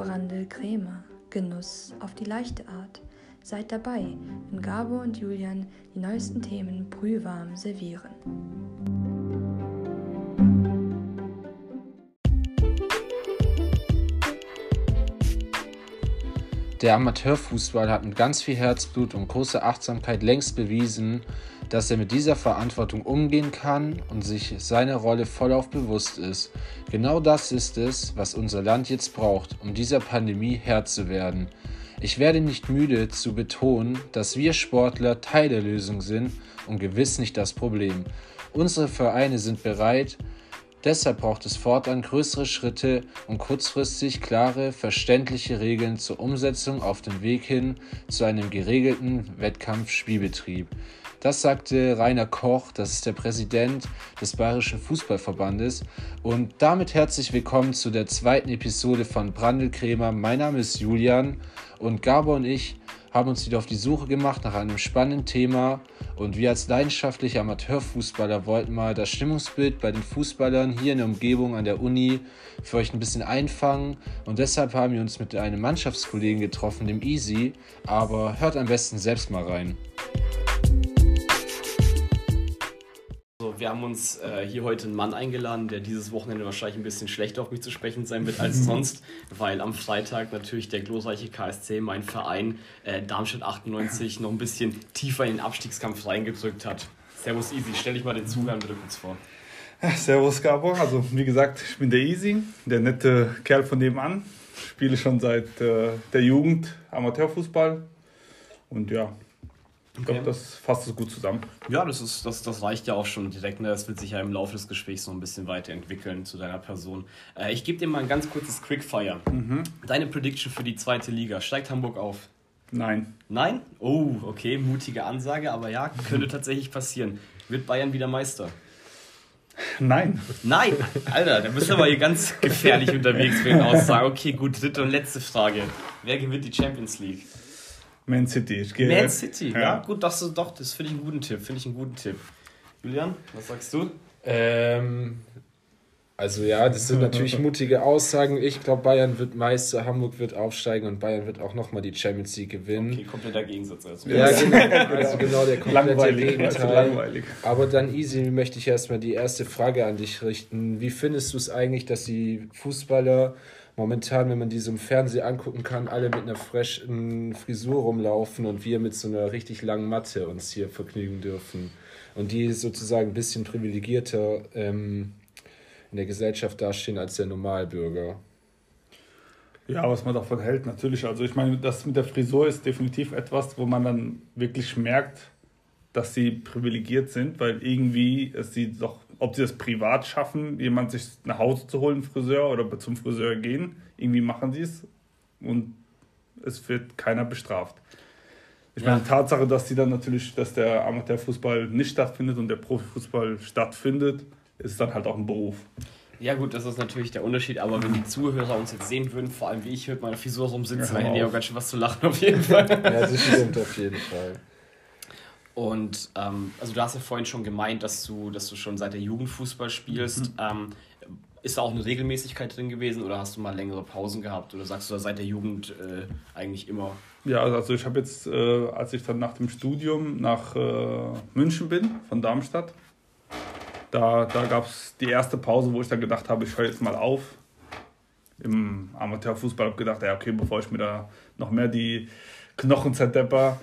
Brandel Krämer. Genuss auf die leichte Art. Seid dabei, wenn Gabor und Julian die neuesten Themen brühwarm servieren. Der Amateurfußball hat mit ganz viel Herzblut und großer Achtsamkeit längst bewiesen, dass er mit dieser Verantwortung umgehen kann und sich seiner Rolle vollauf bewusst ist. Genau das ist es, was unser Land jetzt braucht, um dieser Pandemie Herr zu werden. Ich werde nicht müde zu betonen, dass wir Sportler Teil der Lösung sind und gewiss nicht das Problem. Unsere Vereine sind bereit, Deshalb braucht es fortan größere Schritte und kurzfristig klare, verständliche Regeln zur Umsetzung auf dem Weg hin zu einem geregelten Wettkampfspielbetrieb. Das sagte Rainer Koch, das ist der Präsident des Bayerischen Fußballverbandes. Und damit herzlich willkommen zu der zweiten Episode von Brandelkrämer. Mein Name ist Julian und Gabor und ich haben uns wieder auf die Suche gemacht nach einem spannenden Thema und wir als leidenschaftliche Amateurfußballer wollten mal das Stimmungsbild bei den Fußballern hier in der Umgebung an der Uni für euch ein bisschen einfangen und deshalb haben wir uns mit einem Mannschaftskollegen getroffen, dem Easy, aber hört am besten selbst mal rein. Wir haben uns äh, hier heute einen Mann eingeladen, der dieses Wochenende wahrscheinlich ein bisschen schlechter auf mich zu sprechen sein wird als sonst, weil am Freitag natürlich der glorreiche KSC, mein Verein, äh, Darmstadt 98, noch ein bisschen tiefer in den Abstiegskampf reingedrückt hat. Servus Easy, stell dich mal den Zugang bitte kurz vor. servus Gabor, also wie gesagt, ich bin der Easy, der nette Kerl von nebenan. Spiele schon seit äh, der Jugend Amateurfußball und ja, ich glaube, das fasst es gut zusammen. Ja, das, ist, das, das reicht ja auch schon direkt. Ne? Das wird sich ja im Laufe des Gesprächs noch ein bisschen weiterentwickeln zu deiner Person. Äh, ich gebe dir mal ein ganz kurzes Quickfire. Mhm. Deine Prediction für die zweite Liga. Steigt Hamburg auf? Nein. Nein? Oh, okay, mutige Ansage, aber ja, könnte tatsächlich passieren. Wird Bayern wieder Meister? Nein. Nein! Alter, da bist du aber hier ganz gefährlich unterwegs für den Aussagen. Okay, gut, dritte und letzte Frage. Wer gewinnt die Champions League? Man City. Ich gehe, Man City, ja. ja. Gut, das ist doch, das finde ich einen guten Tipp. Finde ich einen guten Tipp. Julian, was sagst du? Ähm, also ja, das sind natürlich mutige Aussagen. Ich glaube, Bayern wird Meister, Hamburg wird aufsteigen und Bayern wird auch nochmal die Champions League gewinnen. Okay, kompletter Gegensatz. Also. Ja, genau, also genau der komplette langweilig, Gegenteil. Langweilig. Aber dann, Easy, möchte ich erstmal die erste Frage an dich richten. Wie findest du es eigentlich, dass die Fußballer momentan, wenn man die so im Fernsehen angucken kann, alle mit einer frischen Frisur rumlaufen und wir mit so einer richtig langen Matte uns hier vergnügen dürfen. Und die sozusagen ein bisschen privilegierter ähm, in der Gesellschaft dastehen als der Normalbürger. Ja, was man davon hält, natürlich. Also ich meine, das mit der Frisur ist definitiv etwas, wo man dann wirklich merkt, dass sie privilegiert sind, weil irgendwie es sie doch ob sie das privat schaffen, jemand sich nach Hause zu holen, Friseur oder zum Friseur gehen. Irgendwie machen sie es und es wird keiner bestraft. Ich ja. meine, die Tatsache, dass sie dann natürlich, dass der Amateurfußball nicht stattfindet und der Profifußball stattfindet, ist dann halt auch ein Beruf. Ja gut, das ist natürlich der Unterschied, aber wenn die Zuhörer uns jetzt sehen würden, vor allem wie ich mit meiner Frisur rumsitzen, ja, dann hätten die auch ganz schön was zu lachen auf jeden Fall. ja, das stimmt auf jeden Fall. Und ähm, also du hast ja vorhin schon gemeint, dass du, dass du schon seit der Jugend Fußball spielst. Mhm. Ähm, ist da auch eine Regelmäßigkeit drin gewesen oder hast du mal längere Pausen gehabt oder sagst du seit der Jugend äh, eigentlich immer? Ja, also ich habe jetzt, äh, als ich dann nach dem Studium nach äh, München bin, von Darmstadt, da, da gab es die erste Pause, wo ich dann gedacht habe, ich höre jetzt mal auf. Im Amateurfußball habe ich gedacht, ja okay, bevor ich mir da noch mehr die Knochen zerdepper,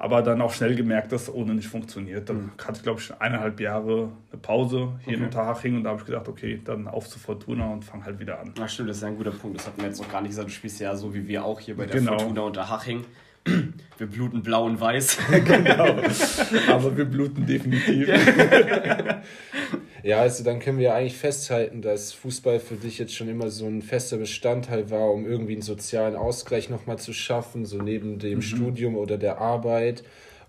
aber dann auch schnell gemerkt, dass es ohne nicht funktioniert. Dann mhm. hatte ich, glaube ich, eineinhalb Jahre eine Pause hier okay. in Unterhaching und da habe ich gedacht, okay, dann auf zu Fortuna und fange halt wieder an. Ach stimmt, das ist ja ein guter Punkt. Das hatten wir jetzt noch gar nicht gesagt. Du spielst ja so wie wir auch hier bei der genau. Fortuna Unterhaching. Wir bluten blau und weiß. genau. Aber wir bluten definitiv. Ja, also dann können wir eigentlich festhalten, dass Fußball für dich jetzt schon immer so ein fester Bestandteil war, um irgendwie einen sozialen Ausgleich nochmal zu schaffen, so neben dem mhm. Studium oder der Arbeit.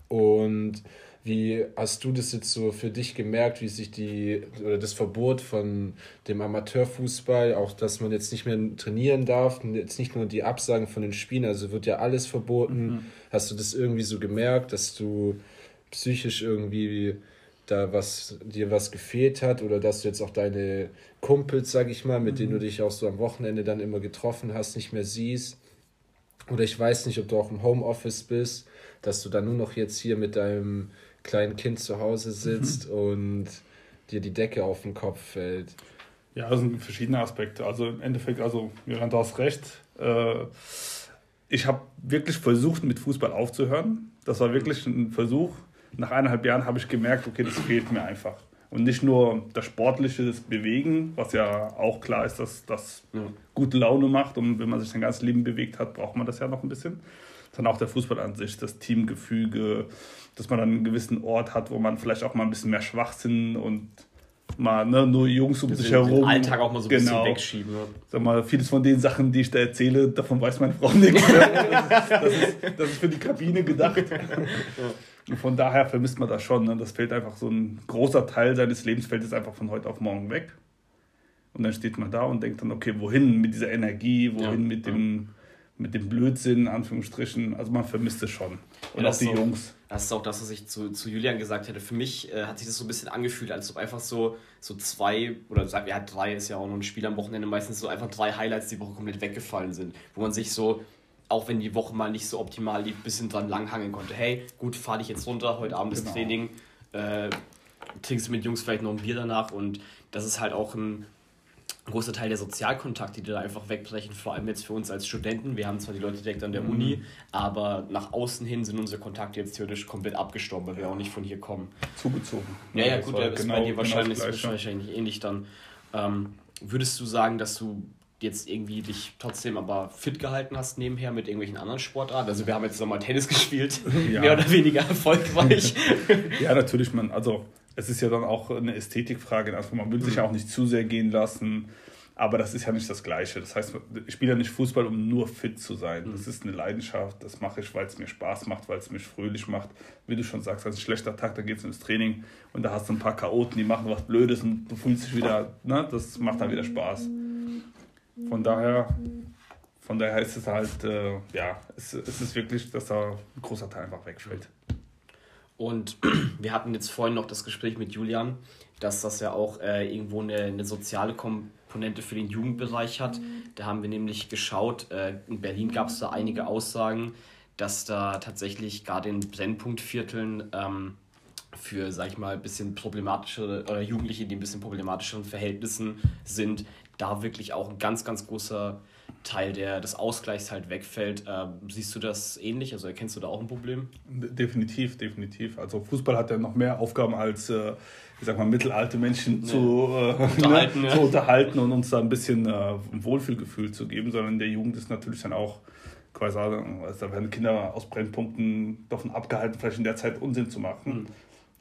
Und wie hast du das jetzt so für dich gemerkt, wie sich die oder das Verbot von dem Amateurfußball, auch dass man jetzt nicht mehr trainieren darf, jetzt nicht nur die Absagen von den Spielen, also wird ja alles verboten. Mhm. Hast du das irgendwie so gemerkt, dass du psychisch irgendwie da was dir was gefehlt hat oder dass du jetzt auch deine Kumpels, sag ich mal, mit mhm. denen du mhm. dich auch so am Wochenende dann immer getroffen hast, nicht mehr siehst. Oder ich weiß nicht, ob du auch im Homeoffice bist, dass du dann nur noch jetzt hier mit deinem kleinen Kind zu Hause sitzt mhm. und dir die Decke auf den Kopf fällt. Ja, das sind verschiedene Aspekte. Also im Endeffekt, also du hast recht. Äh, ich habe wirklich versucht, mit Fußball aufzuhören. Das war wirklich ein Versuch. Nach eineinhalb Jahren habe ich gemerkt, okay, das fehlt mir einfach. Und nicht nur das sportliche das Bewegen, was ja auch klar ist, dass das ja. gute Laune macht. Und wenn man sich sein ganzes Leben bewegt hat, braucht man das ja noch ein bisschen. Sondern auch der Fußball an sich, das Teamgefüge, dass man dann einen gewissen Ort hat, wo man vielleicht auch mal ein bisschen mehr Schwachsinn und mal ne, nur Jungs um sich herum. Den Alltag auch mal so ein genau. bisschen wegschieben. Sag mal, vieles von den Sachen, die ich da erzähle, davon weiß meine Frau nichts. das, ist, das ist für die Kabine gedacht. Von daher vermisst man das schon. Ne? Das fällt einfach so ein großer Teil seines Lebens fällt jetzt einfach von heute auf morgen weg. Und dann steht man da und denkt dann, okay, wohin mit dieser Energie, wohin ja. mit dem mit dem Blödsinn, in Anführungsstrichen. Also man vermisst es schon. Und ja, auch die so, Jungs. Das ist auch das, was ich zu, zu Julian gesagt hätte. Für mich äh, hat sich das so ein bisschen angefühlt, als ob einfach so, so zwei oder ja, drei ist ja auch noch ein Spiel am Wochenende, meistens so einfach drei Highlights die Woche komplett weggefallen sind. Wo man sich so, auch wenn die Woche mal nicht so optimal lief, ein bisschen dran langhangeln konnte. Hey, gut, fahr dich jetzt runter, heute Abend genau. das Training. Äh, trinkst du mit Jungs vielleicht noch ein Bier danach und das ist halt auch ein großer Teil der Sozialkontakte, die da einfach wegbrechen, vor allem jetzt für uns als Studenten. Wir haben zwar die Leute direkt an der mhm. Uni, aber nach außen hin sind unsere Kontakte jetzt theoretisch komplett abgestorben, weil wir auch nicht von hier kommen. Zugezogen. Ja, ja, gut, das ist genau, bei dir wahrscheinlich, genau wahrscheinlich ähnlich dann. Ähm, würdest du sagen, dass du jetzt irgendwie dich trotzdem aber fit gehalten hast nebenher mit irgendwelchen anderen Sportarten? Also wir haben jetzt nochmal Tennis gespielt, ja. mehr oder weniger erfolgreich. ja, natürlich, man, also es ist ja dann auch eine Ästhetikfrage. Also man will sich ja auch nicht zu sehr gehen lassen. Aber das ist ja nicht das Gleiche. Das heißt, ich spiele ja nicht Fußball, um nur fit zu sein. Das ist eine Leidenschaft. Das mache ich, weil es mir Spaß macht, weil es mich fröhlich macht. Wie du schon sagst, ist ein schlechter Tag, da geht es ins Training und da hast du ein paar Chaoten, die machen was Blödes und du fühlst dich wieder, ne? das macht dann wieder Spaß. Von daher, von daher ist es halt, äh, ja, es, es ist wirklich, dass da ein großer Teil einfach wegfällt. Und wir hatten jetzt vorhin noch das Gespräch mit Julian, dass das ja auch äh, irgendwo eine, eine soziale Komponente für den Jugendbereich hat. Da haben wir nämlich geschaut, äh, in Berlin gab es da einige Aussagen, dass da tatsächlich gerade in Brennpunktvierteln ähm, für, sag ich mal, ein bisschen problematische oder Jugendliche, die ein bisschen problematischeren Verhältnissen sind, da wirklich auch ein ganz, ganz großer Teil der, des Ausgleichs halt wegfällt. Ähm, siehst du das ähnlich? Also erkennst du da auch ein Problem? Definitiv, definitiv. Also Fußball hat ja noch mehr Aufgaben als, äh, ich sag mal, mittelalte Menschen nee. zu, äh, unterhalten, ne, ja. zu unterhalten und uns da ein bisschen äh, ein Wohlfühlgefühl zu geben, sondern in der Jugend ist natürlich dann auch quasi, also da werden Kinder aus Brennpunkten davon abgehalten, vielleicht in der Zeit Unsinn zu machen. Mhm.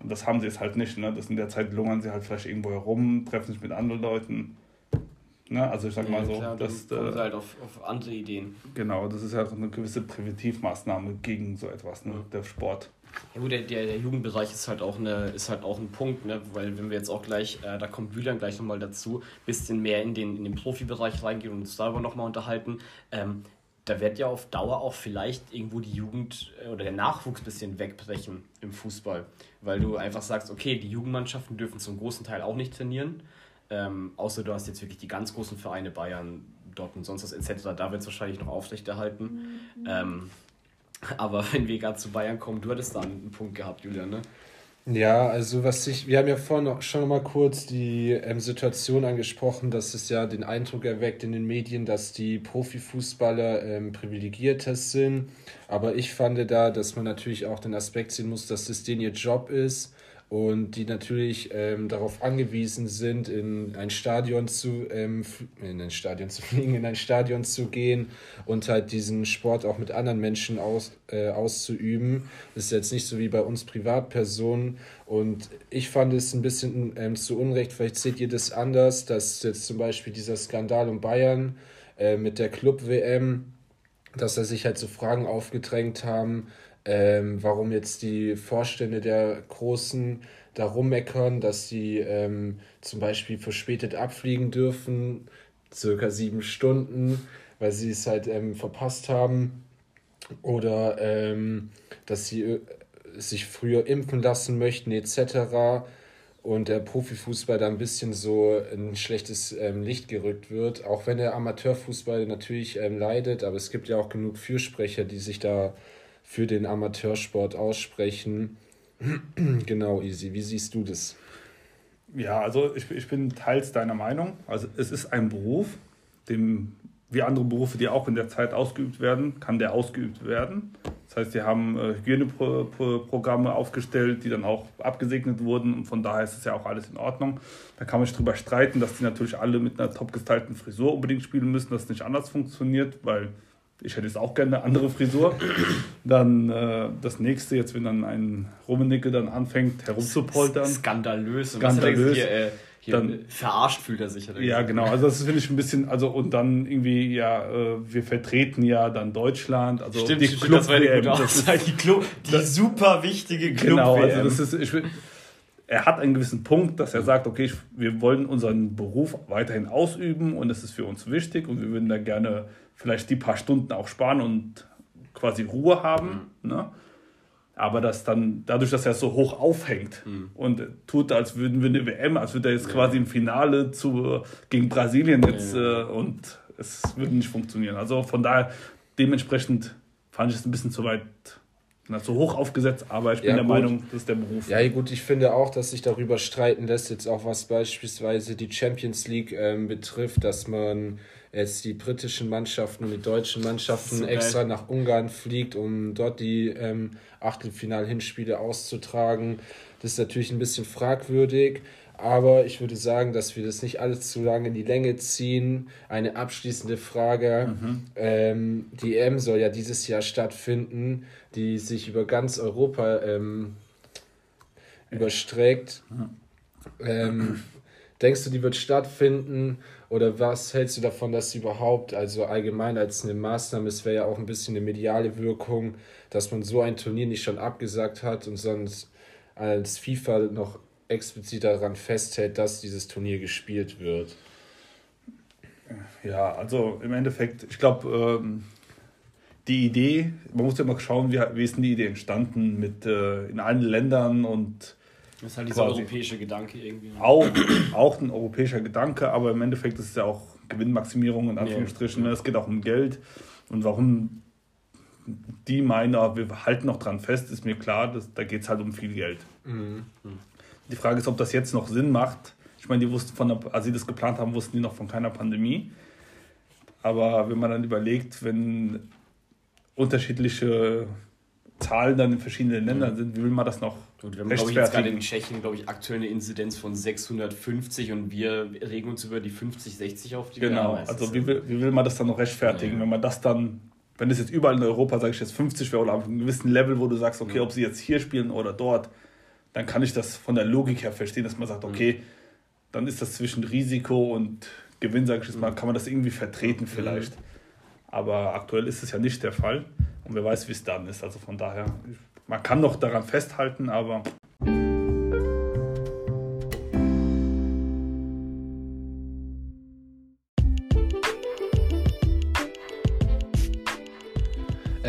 Und das haben sie jetzt halt nicht. Ne? Das in der Zeit lungern sie halt vielleicht irgendwo herum, treffen sich mit anderen Leuten Ne? Also ich sag ja, mal so, klar, das äh, halt auf, auf andere Ideen. Genau, das ist ja halt eine gewisse Präventivmaßnahme gegen so etwas, ne? der Sport. Ja gut, der, der, der Jugendbereich ist halt auch eine, ist halt auch ein Punkt, ne? weil wenn wir jetzt auch gleich, äh, da kommt Julian gleich nochmal dazu, bisschen mehr in den, in den Profibereich reingehen und uns darüber nochmal unterhalten. Ähm, da wird ja auf Dauer auch vielleicht irgendwo die Jugend äh, oder der Nachwuchs ein bisschen wegbrechen im Fußball, weil du einfach sagst, okay, die Jugendmannschaften dürfen zum großen Teil auch nicht trainieren ähm, außer du hast jetzt wirklich die ganz großen Vereine, Bayern, Dortmund, sonst was etc., da wird es wahrscheinlich noch aufrechterhalten. Mhm. Ähm, aber wenn wir gerade zu Bayern kommen, du hattest da einen Punkt gehabt, Julian, ne? Ja, also was ich, wir haben ja vorhin noch, schon mal kurz die ähm, Situation angesprochen, dass es ja den Eindruck erweckt in den Medien, dass die Profifußballer ähm, privilegierter sind. Aber ich fand da, dass man natürlich auch den Aspekt sehen muss, dass es denen ihr Job ist und die natürlich ähm, darauf angewiesen sind, in ein Stadion zu ähm, in ein Stadion zu fliegen, in ein Stadion zu gehen und halt diesen Sport auch mit anderen Menschen aus, äh, auszuüben. Das ist jetzt nicht so wie bei uns Privatpersonen. Und ich fand es ein bisschen ähm, zu Unrecht, vielleicht seht ihr das anders, dass jetzt zum Beispiel dieser Skandal um Bayern äh, mit der Club-WM, dass da sich halt so Fragen aufgedrängt haben, ähm, warum jetzt die Vorstände der Großen da rummeckern, dass sie ähm, zum Beispiel verspätet abfliegen dürfen, circa sieben Stunden, weil sie es halt ähm, verpasst haben. Oder ähm, dass sie äh, sich früher impfen lassen möchten, etc. und der Profifußball da ein bisschen so ein schlechtes ähm, Licht gerückt wird. Auch wenn der Amateurfußball natürlich ähm, leidet, aber es gibt ja auch genug Fürsprecher, die sich da für den Amateursport aussprechen. genau, Easy. Wie siehst du das? Ja, also ich, ich bin teils deiner Meinung. Also es ist ein Beruf, dem wie andere Berufe, die auch in der Zeit ausgeübt werden, kann der ausgeübt werden. Das heißt, die haben äh, Hygieneprogramme aufgestellt, die dann auch abgesegnet wurden und von daher ist es ja auch alles in Ordnung. Da kann man sich drüber streiten, dass die natürlich alle mit einer top gestylten Frisur unbedingt spielen müssen, dass es nicht anders funktioniert, weil ich hätte jetzt auch gerne eine andere Frisur. Dann äh, das nächste, jetzt wenn dann ein Rummenigge dann anfängt herumzupoltern. Skandalös. Skandalös. Hier, äh, hier dann, verarscht fühlt er sich. Ja, genau. Also das finde ich ein bisschen, also und dann irgendwie, ja, äh, wir vertreten ja dann Deutschland. Also stimmt, die stimmt, Club das war die, das ist, die, Club, die das, super wichtige Club. Genau, also das ist, ich, er hat einen gewissen Punkt, dass er sagt, okay, wir wollen unseren Beruf weiterhin ausüben und es ist für uns wichtig und wir würden da gerne vielleicht die paar Stunden auch sparen und quasi Ruhe haben. Mhm. Ne? Aber das dann, dadurch, dass er so hoch aufhängt mhm. und tut, als würden wir eine WM, als würde er jetzt ja. quasi im Finale zu, gegen Brasilien jetzt ja. äh, und es würde nicht funktionieren. Also von daher, dementsprechend fand ich es ein bisschen zu weit na, zu hoch aufgesetzt, aber ich bin ja, der gut. Meinung, das ist der Beruf. Ja, gut, ich finde auch, dass sich darüber streiten lässt, jetzt auch was beispielsweise die Champions League ähm, betrifft, dass man jetzt die britischen Mannschaften und die deutschen Mannschaften so extra nach Ungarn fliegt, um dort die ähm, Achtelfinal-Hinspiele auszutragen. Das ist natürlich ein bisschen fragwürdig, aber ich würde sagen, dass wir das nicht alles zu lange in die Länge ziehen. Eine abschließende Frage. Mhm. Ähm, die EM soll ja dieses Jahr stattfinden, die sich über ganz Europa ähm, überstreckt. Mhm. Ähm, denkst du, die wird stattfinden? Oder was hältst du davon, dass sie überhaupt, also allgemein als eine Maßnahme, es wäre ja auch ein bisschen eine mediale Wirkung, dass man so ein Turnier nicht schon abgesagt hat und sonst als FIFA noch explizit daran festhält, dass dieses Turnier gespielt wird? Ja, also im Endeffekt, ich glaube, ähm, die Idee, man muss ja mal schauen, wie, wie ist denn die Idee entstanden mit äh, in allen Ländern und das ist halt dieser europäische Gedanke irgendwie. Ne? Auch, auch ein europäischer Gedanke, aber im Endeffekt ist es ja auch Gewinnmaximierung in Anführungsstrichen. Ja. Es geht auch um Geld. Und warum die meinen, wir halten noch dran fest, ist mir klar, dass, da geht es halt um viel Geld. Mhm. Die Frage ist, ob das jetzt noch Sinn macht. Ich meine, die wussten von der, als sie das geplant haben, wussten die noch von keiner Pandemie. Aber wenn man dann überlegt, wenn unterschiedliche Zahlen dann in verschiedenen Ländern sind, wie will man das noch Gut, wir haben, glaube ich, jetzt gerade in Tschechien, glaube ich, aktuell eine Inzidenz von 650 und wir regen uns über die 50, 60 auf die Genau, also wie will, wie will man das dann noch rechtfertigen, ja. wenn man das dann, wenn es jetzt überall in Europa, sage ich jetzt 50 wäre oder auf einem gewissen Level, wo du sagst, okay, ja. ob sie jetzt hier spielen oder dort, dann kann ich das von der Logik her verstehen, dass man sagt, okay, mhm. dann ist das zwischen Risiko und Gewinn, sage ich jetzt mal, kann man das irgendwie vertreten vielleicht. Mhm. Aber aktuell ist es ja nicht der Fall und wer weiß, wie es dann ist. Also von daher, man kann noch daran festhalten, aber.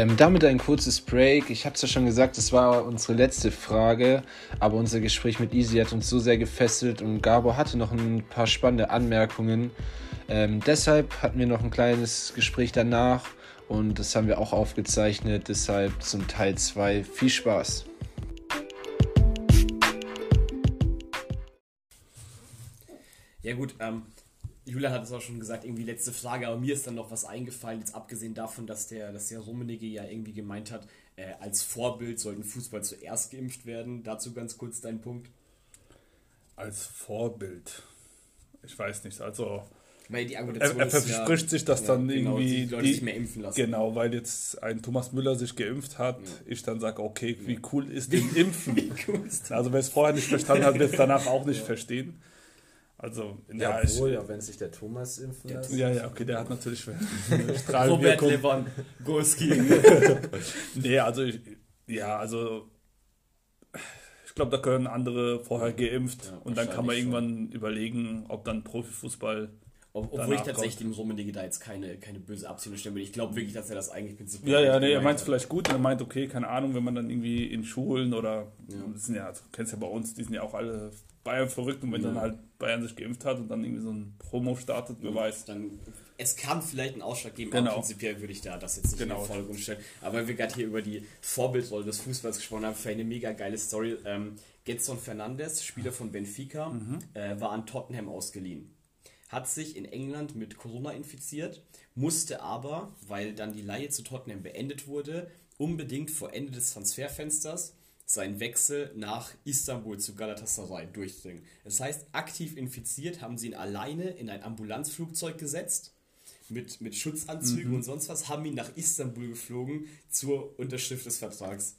Ähm, damit ein kurzes Break. Ich habe es ja schon gesagt, das war unsere letzte Frage, aber unser Gespräch mit Easy hat uns so sehr gefesselt und Gabo hatte noch ein paar spannende Anmerkungen. Ähm, deshalb hatten wir noch ein kleines Gespräch danach und das haben wir auch aufgezeichnet. Deshalb zum Teil 2. Viel Spaß! Ja gut, ähm, Julia hat es auch schon gesagt, irgendwie letzte Frage, aber mir ist dann noch was eingefallen, jetzt abgesehen davon, dass der, dass der Rummenigge ja irgendwie gemeint hat, äh, als Vorbild sollten Fußball zuerst geimpft werden. Dazu ganz kurz dein Punkt. Als Vorbild. Ich weiß nicht, also. Weil die Argumentation er, er verspricht ja, sich, dass ja, dann genau, irgendwie. Die Leute die, sich mehr impfen lassen. Genau, weil jetzt ein Thomas Müller sich geimpft hat, ja. ich dann sage, okay, wie cool ist denn Impfen? wie cool ist also wer es vorher nicht verstanden hat, wird es danach auch nicht verstehen. Also, ja, ja, wohl, ja, wenn sich der Thomas impfen lässt. Ja, ja, okay, der hat natürlich Robert Lewandowski. nee, also, ich, ja, also, ich glaube, da können andere vorher geimpft ja, und dann kann man irgendwann schon. überlegen, ob dann Profifußball Obwohl ich tatsächlich dem Rummenigge da jetzt keine, keine böse Absicht stellen will. Ich glaube wirklich, dass er das eigentlich prinzipiell. Ja, ja, nee, er meint es vielleicht gut. Und er meint, okay, keine Ahnung, wenn man dann irgendwie in Schulen oder. Ja. Das sind ja, also, kennst ja bei uns, die sind ja auch alle Bayern verrückt. Und wenn ja. dann halt Bayern sich geimpft hat und dann irgendwie so ein Promo startet, wer weiß. Dann, es kann vielleicht einen Ausschlag geben, genau. aber prinzipiell würde ich da das jetzt nicht genau. in den Vordergrund stellen. Aber wenn wir gerade hier über die Vorbildrolle des Fußballs gesprochen haben, für eine mega geile Story. Ähm, Getson Fernandes, Spieler von Benfica, mhm. äh, war an Tottenham ausgeliehen hat sich in England mit Corona infiziert, musste aber, weil dann die Leihe zu Tottenham beendet wurde, unbedingt vor Ende des Transferfensters seinen Wechsel nach Istanbul zu Galatasaray durchdringen. Das heißt, aktiv infiziert haben sie ihn alleine in ein Ambulanzflugzeug gesetzt mit, mit Schutzanzügen mhm. und sonst was, haben ihn nach Istanbul geflogen zur Unterschrift des Vertrags.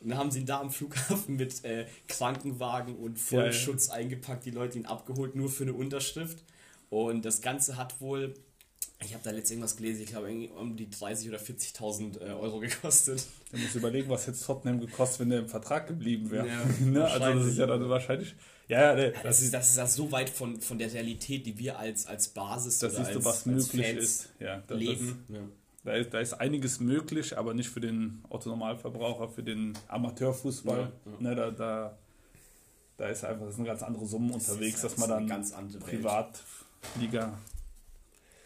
Und dann haben sie ihn da am Flughafen mit äh, Krankenwagen und Vollschutz ja, ja. eingepackt, die Leute ihn abgeholt, nur für eine Unterschrift. Und das Ganze hat wohl, ich habe da letztens irgendwas gelesen, ich glaube um die 30.000 oder 40.000 äh, Euro gekostet. Du musst überlegen, was jetzt Tottenham gekostet, wenn der im Vertrag geblieben wäre. Ja, ne? Also das ist ja dann wahrscheinlich... Ja, nee, das, das, ist, das ist ja so weit von, von der Realität, die wir als, als Basis das oder siehst als, du, was möglich Fans ist. Ja, das, leben. Das, ja. Da ist, da ist einiges möglich, aber nicht für den Otto-Normalverbraucher, für den Amateurfußball. Ja, ja. Ne, da, da, da ist einfach das ist eine ganz andere Summe unterwegs, dass man dann privat Liga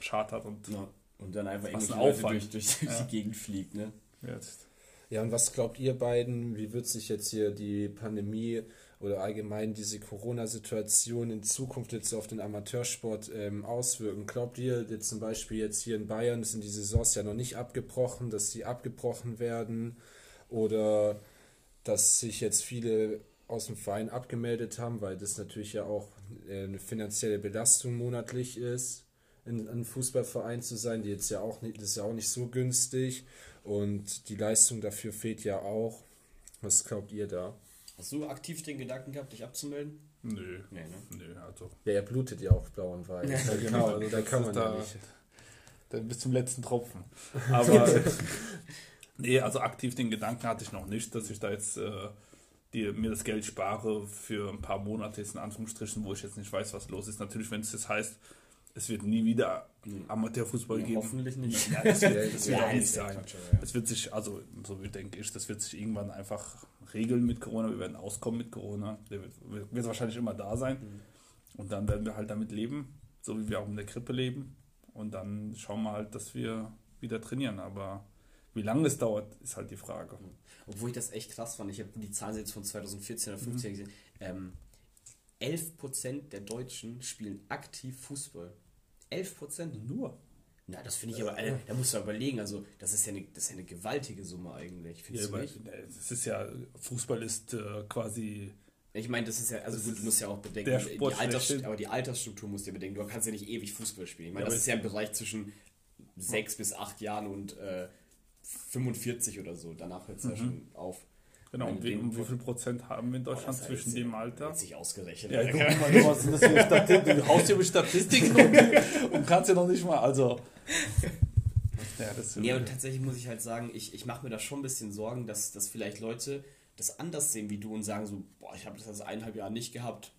chartert und, ja. und dann einfach irgendwelche Leute durch, durch, ja. die Gegend fliegt. Ne? Jetzt. Ja, und was glaubt ihr beiden, wie wird sich jetzt hier die Pandemie oder allgemein diese Corona-Situation in Zukunft jetzt auf den Amateursport ähm, auswirken? Glaubt ihr jetzt zum Beispiel jetzt hier in Bayern, sind die Saisons ja noch nicht abgebrochen, dass sie abgebrochen werden oder dass sich jetzt viele aus dem Verein abgemeldet haben, weil das natürlich ja auch äh, eine finanzielle Belastung monatlich ist, in einem Fußballverein zu sein, die jetzt ja auch nicht, das ist ja auch nicht so günstig und die Leistung dafür fehlt ja auch. Was glaubt ihr da? Hast du aktiv den Gedanken gehabt, dich abzumelden? Nö. Nee, ne? Nö, also. Ja, er blutet ja auch blau und weiß. Ja, genau, also da kann man da, ja nicht. Dann bis zum letzten Tropfen. Aber nee, also aktiv den Gedanken hatte ich noch nicht, dass ich da jetzt äh, die, mir das Geld spare für ein paar Monate, jetzt in Anführungsstrichen, wo ich jetzt nicht weiß, was los ist. Natürlich, wenn es das heißt, es wird nie wieder Amateurfußball ja, geben. Hoffentlich nicht. Ja, das wird, das wird ja, auch nicht sein. Es wird sich, also so denke ich, das wird sich irgendwann einfach regeln mit Corona. Wir werden auskommen mit Corona. Der wird, wird wahrscheinlich immer da sein. Mhm. Und dann werden wir halt damit leben, so wie wir auch in der Krippe leben. Und dann schauen wir halt, dass wir wieder trainieren. Aber wie lange es dauert, ist halt die Frage. Mhm. Obwohl ich das echt krass fand. Ich habe die Zahlen jetzt von 2014 oder 2015 mhm. gesehen. Ähm, 11% der Deutschen spielen aktiv Fußball. 11% nur. Na, das finde ich aber, äh, da musst du überlegen, also das ist ja eine, das ist ja eine gewaltige Summe eigentlich, findest ja, du nicht? Es ist ja, Fußball ist äh, quasi... Ich meine, das ist ja, also gut, du musst ja auch bedenken, die Alters, aber die Altersstruktur musst du ja bedenken, du kannst ja nicht ewig Fußball spielen. Ich meine, ja, das ist ja ein Bereich zwischen sechs bis acht Jahren und äh, 45 oder so. Danach hört es mhm. ja schon auf. Genau, und wie, um wie viel Prozent haben wir in Deutschland oh, zwischen dem Alter? Jetzt sich ausgerechnet. Ja, guck mal, du hast das hier Statistik, du haust hier mit Statistiken und, und kannst ja noch nicht mal, also. Ja, das ja, und tatsächlich muss ich halt sagen, ich, ich mache mir da schon ein bisschen Sorgen, dass, dass vielleicht Leute das anders sehen wie du und sagen so, boah, ich habe das seit eineinhalb Jahren nicht gehabt,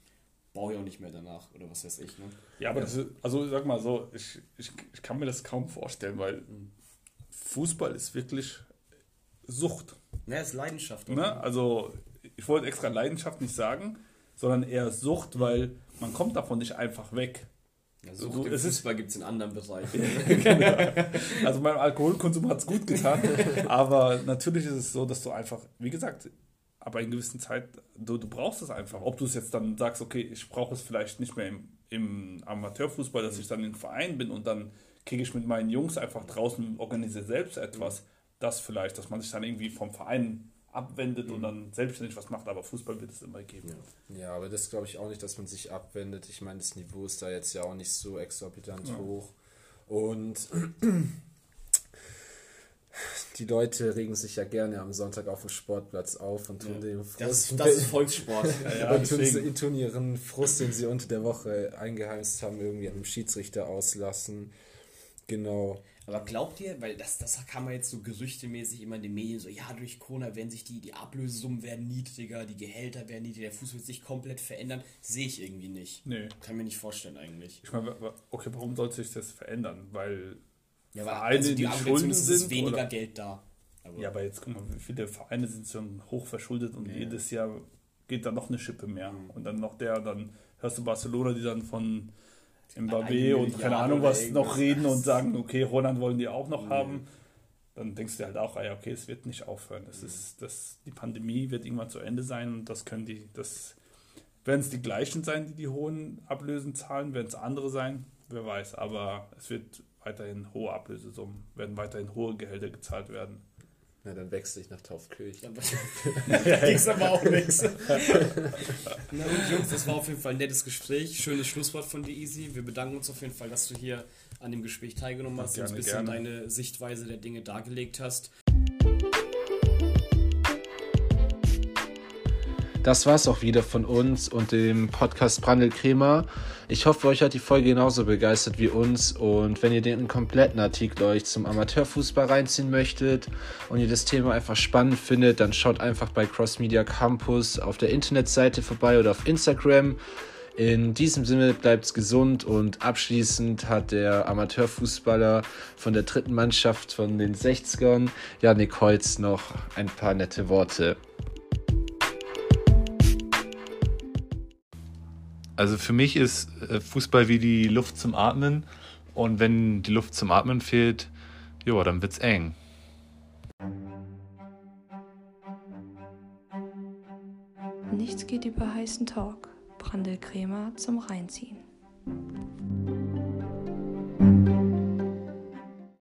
brauche ich auch nicht mehr danach oder was weiß ich. Ne? Ja, aber ja. das ist, also sag mal so, ich, ich, ich kann mir das kaum vorstellen, weil. Fußball ist wirklich Sucht. Ja, ist Leidenschaft. Ne? Also, ich wollte extra Leidenschaft nicht sagen, sondern eher Sucht, weil man kommt davon nicht einfach weg. Ja, Sucht du, im Fußball gibt es in anderen Bereichen. genau. Also mein Alkoholkonsum hat es gut getan, aber natürlich ist es so, dass du einfach, wie gesagt, aber in gewissen Zeit, du, du brauchst es einfach. Ob du es jetzt dann sagst, okay, ich brauche es vielleicht nicht mehr im, im Amateurfußball, dass ich dann im Verein bin und dann kriege ich mit meinen Jungs einfach draußen und organisiere selbst etwas. Mhm. Das vielleicht, dass man sich dann irgendwie vom Verein abwendet mhm. und dann selbstständig was macht, aber Fußball wird es immer geben. Ja, ja aber das glaube ich auch nicht, dass man sich abwendet. Ich meine, das Niveau ist da jetzt ja auch nicht so exorbitant ja. hoch. Und die Leute regen sich ja gerne am Sonntag auf dem Sportplatz auf und tun ja. den Frust. Das, das ist Volkssport. ja, und tun, tun, ihren Frust, den sie unter der Woche eingeheimst haben, irgendwie an dem Schiedsrichter auslassen. Genau. Aber glaubt ihr, weil das, das kann man jetzt so gerüchtemäßig immer in den Medien so, ja, durch Corona werden sich die, die Ablösesummen werden niedriger, die Gehälter werden niedriger, der Fußball wird sich komplett verändern. Sehe ich irgendwie nicht. Nee. Kann mir nicht vorstellen eigentlich. Ich meine, okay, warum sollte sich das verändern? Weil Ja, weil Vereine, also die, die Schulden ist, es ist sind, weniger oder? Geld da. Aber Ja, aber jetzt guck mal, wie viele Vereine sind schon hoch verschuldet und Ja. jedes Jahr geht da noch eine Schippe mehr. Mhm. Und dann noch der, dann hörst du Barcelona, die dann von Mbappé und keine Ahnung was noch reden und sagen, okay, Roland wollen die auch noch haben. Dann denkst du halt auch, ah ja, okay, es wird nicht aufhören. Es ist, das, die Pandemie wird irgendwann zu Ende sein und das können die, das werden es die gleichen sein, die die hohen Ablösen zahlen, werden es andere sein, wer weiß. Aber es wird weiterhin hohe Ablösesummen, werden weiterhin hohe Gehälter gezahlt werden. Na, dann wechsle ich nach Taufkirchen. da ging es aber auch nichts. Na gut, Jungs, das war auf jeden Fall ein nettes Gespräch. Schönes Schlusswort von dir, Easy. Wir bedanken uns auf jeden Fall, dass du hier an dem Gespräch teilgenommen hast und ein bisschen gerne. deine Sichtweise der Dinge dargelegt hast. Das war's auch wieder von uns und dem Podcast Brandel Kremer. Ich hoffe, euch hat die Folge genauso begeistert wie uns. Und wenn ihr den kompletten Artikel euch zum Amateurfußball reinziehen möchtet und ihr das Thema einfach spannend findet, dann schaut einfach bei Cross Media Campus auf der Internetseite vorbei oder auf Instagram. In diesem Sinne bleibt's gesund und abschließend hat der Amateurfußballer von der dritten Mannschaft von den 60ern, Janik Holz, noch ein paar nette Worte. Also für mich ist äh, Fußball wie die Luft zum Atmen. Und wenn die Luft zum Atmen fehlt, ja, dann wird's eng. Nichts geht über heißen Talk. Brandel Krämer zum Reinziehen.